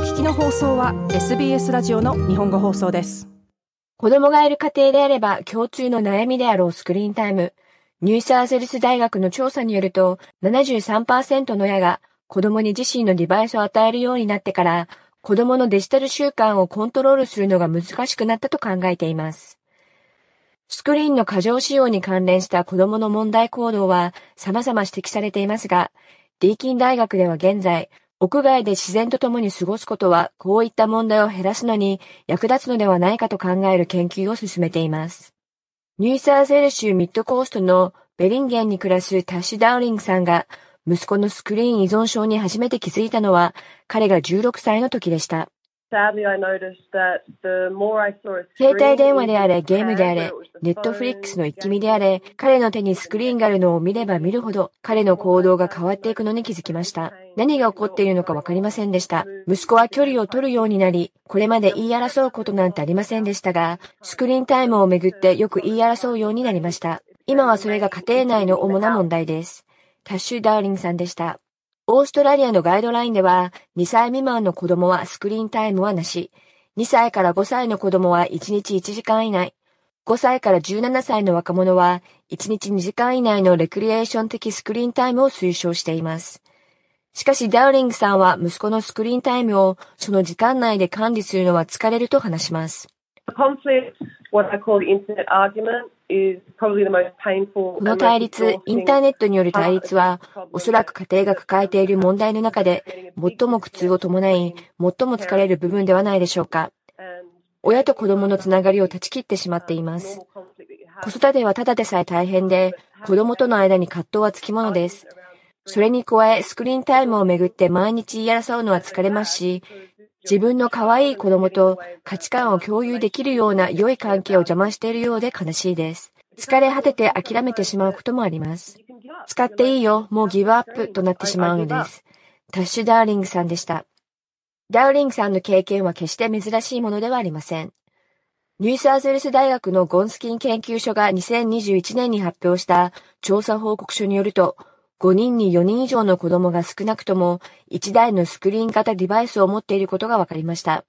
聞きの放送は SBS ラジオの日本語放送です子供がいる家庭であれば共通の悩みであろうスクリーンタイムニューサーセルス大学の調査によると73%の親が子供に自身のデバイスを与えるようになってから子供のデジタル習慣をコントロールするのが難しくなったと考えています。スクリーンの過剰使用に関連した子供の問題行動は様々指摘されていますが、ディーキン大学では現在、屋外で自然と共に過ごすことはこういった問題を減らすのに役立つのではないかと考える研究を進めています。ニューサーセル州ミッドコーストのベリンゲンに暮らすタッシュ・ダウリングさんが息子のスクリーン依存症に初めて気づいたのは彼が16歳の時でした。携帯電話であれ、ゲームであれ、 Netflix の一気見であれ、彼の手にスクリーンがあるのを見れば見るほど、彼の行動が変わっていくのに気づきました。何が起こっているのかわかりませんでした。息子は距離を取るようになり、これまで言い争うことなんてありませんでしたが、スクリーンタイムをめぐってよく言い争うようになりました。今はそれが家庭内の主な問題です。タッシュ・ダーリンさんでした。オーストラリアのガイドラインでは、2歳未満の子供はスクリーンタイムはなし、2歳から5歳の子供は1日1時間以内、5歳から17歳の若者は1日2時間以内のレクリエーション的スクリーンタイムを推奨しています。しかしダウリングさんは息子のスクリーンタイムをその時間内で管理するのは疲れると話します。この対立、インターネットによる対立は、おそらく家庭が抱えている問題の中で、最も苦痛を伴い、最も疲れる部分ではないでしょうか。親と子供のつながりを断ち切ってしまっています。子育てはただでさえ大変で、子供との間に葛藤はつきものです。それに加え、スクリーンタイムをめぐって毎日言い争うのは疲れますし、自分の可愛い子供と価値観を共有できるような良い関係を邪魔しているようで悲しいです。疲れ果てて諦めてしまうこともあります。使っていいよ、もうギブアップとなってしまうのです。タッシュ・ダーリングさんでした。ダーリングさんの経験は決して珍しいものではありません。ニューサーゼルス大学のゴンスキン研究所が2021年に発表した調査報告書によると、5人に4人以上の子供が少なくとも1台のスクリーン型デバイスを持っていることが分かりました。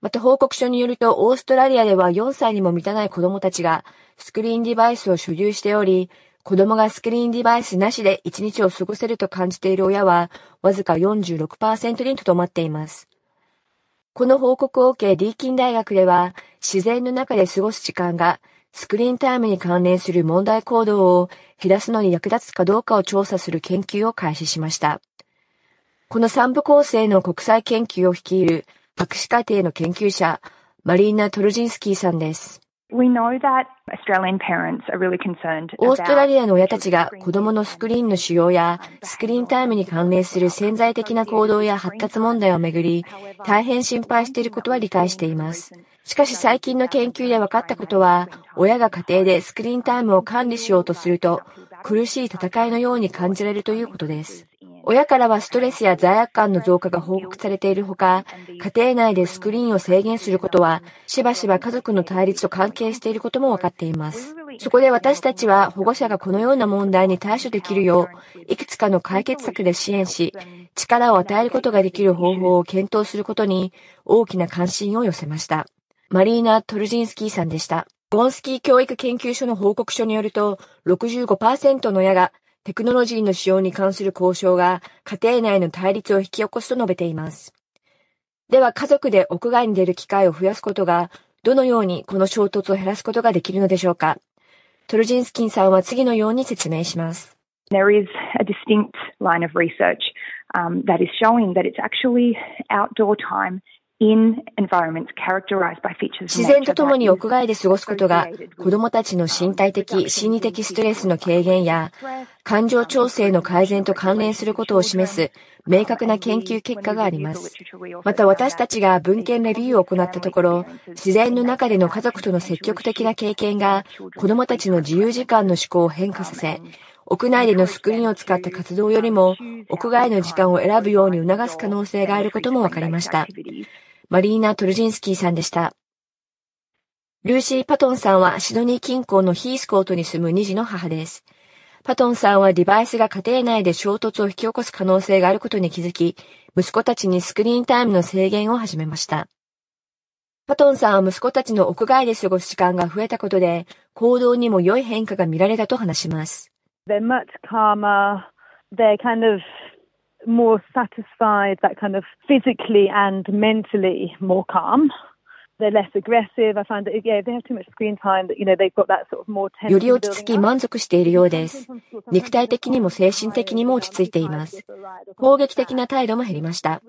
また報告書によると、オーストラリアでは4歳にも満たない子供たちがスクリーンデバイスを所有しており、子供がスクリーンデバイスなしで1日を過ごせると感じている親は、わずか46%にとどまっています。この報告を受け、ディーキン大学では、自然の中で過ごす時間がスクリーンタイムに関連する問題行動を減らすのに役立つかどうかを調査する研究を開始しました。この三部構成の国際研究を率いる博士課程の研究者、マリーナ・トルジンスキーさんです。オーストラリアの親たちが子供のスクリーンの使用やスクリーンタイムに関連する潜在的な行動や発達問題をめぐり大変心配していることは理解しています。しかし最近の研究で分かったことは親が家庭でスクリーンタイムを管理しようとすると苦しい戦いのように感じられるということです。親からはストレスや罪悪感の増加が報告されているほか、家庭内でスクリーンを制限することは、しばしば家族の対立と関係していることも分かっています。そこで私たちは保護者がこのような問題に対処できるよう、いくつかの解決策で支援し、力を与えることができる方法を検討することに大きな関心を寄せました。マリーナ・トルジンスキーさんでした。ゴンスキー教育研究所の報告書によると、65%の親がテクノロジーの使用に関する交渉が家庭内の対立を引き起こすと述べています。では家族で屋外に出る機会を増やすことがどのようにこの衝突を減らすことができるのでしょうかトルジンスキンさんは次のように説明します。There is a distinct line of research um, that is showing that it's actually outdoor time 自然とともに屋外で過ごすことが子供たちの身体的、心理的ストレスの軽減や感情調整の改善と関連することを示す明確な研究結果があります。また私たちが文献レビューを行ったところ、自然の中での家族との積極的な経験が子供たちの自由時間の思考を変化させ、屋内でのスクリーンを使った活動よりも屋外の時間を選ぶように促す可能性があることも分かりました。マリーナ・トルジンスキーさんでした。ルーシー・パトンさんはシドニー近郊のヒースコートに住む2児の母です。パトンさんはデバイスが家庭内で衝突を引き起こす可能性があることに気づき、息子たちにスクリーンタイムの制限を始めました。パトンさんは息子たちの屋外で過ごす時間が増えたことで、行動にも良い変化が見られたと話します。They're much calmer. They're kind of more satisfied, that kind of physically and mentally more calm. より落ち着き満足しているようです。肉体的にも精神的にも落ち着いています。攻撃的な態度も減りました。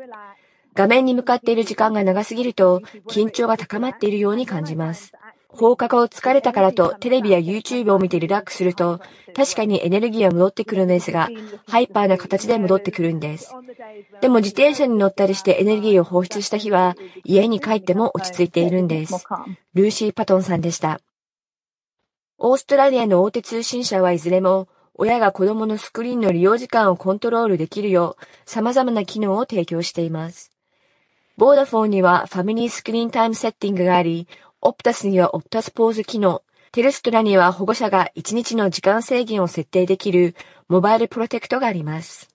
画面に向かっている時間が長すぎると緊張が高まっているように感じます。放課後疲れたからとテレビや YouTube を見てリラックスすると確かにエネルギーは戻ってくるんですが、ハイパーな形で戻ってくるんです。でも自転車に乗ったりしてエネルギーを放出した日は家に帰っても落ち着いているんです。ルーシー・パトンさんでした。オーストラリアの大手通信社はいずれも親が子供のスクリーンの利用時間をコントロールできるよう様々な機能を提供しています。ボーダフォンにはファミリースクリーンタイムセッティングがあり、オプタスにはオプタスポーズ機能、テレストラには保護者が1日の時間制限を設定できるモバイルプロテクトがあります。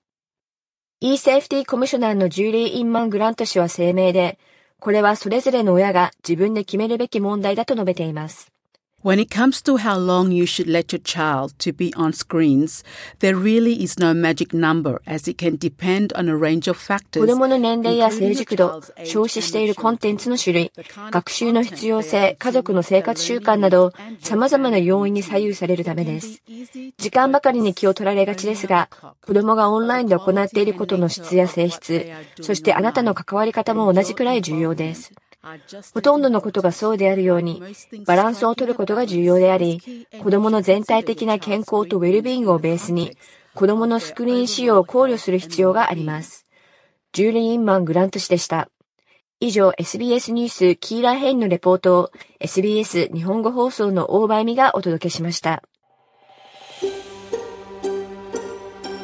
e-safety コミショナーのジュリー・インマン・グラント氏は声明で、これはそれぞれの親が自分で決めるべき問題だと述べています。When it comes to how long you should let your child to be on screens, there really is no magic number as it can depend on a range of factors. 子供の年齢や成熟度、消費しているコンテンツの種類、学習の必要性、家族の生活習慣など、様々な要因に左右されるためです。時間ばかりに気を取られがちですが、子供がオンラインで行っていることの質や性質、そしてあなたの関わり方も同じくらい重要です。ほとんどのことがそうであるように、バランスを取ることが重要であり、子供の全体的な健康とウェルビーイングをベースに、子供のスクリーン使用を考慮する必要があります。ジューリー・インマン・グラント氏でした。以上、SBS ニュースキーラーヘインのレポートを SBS 日本語放送の大場恵美がお届けしました。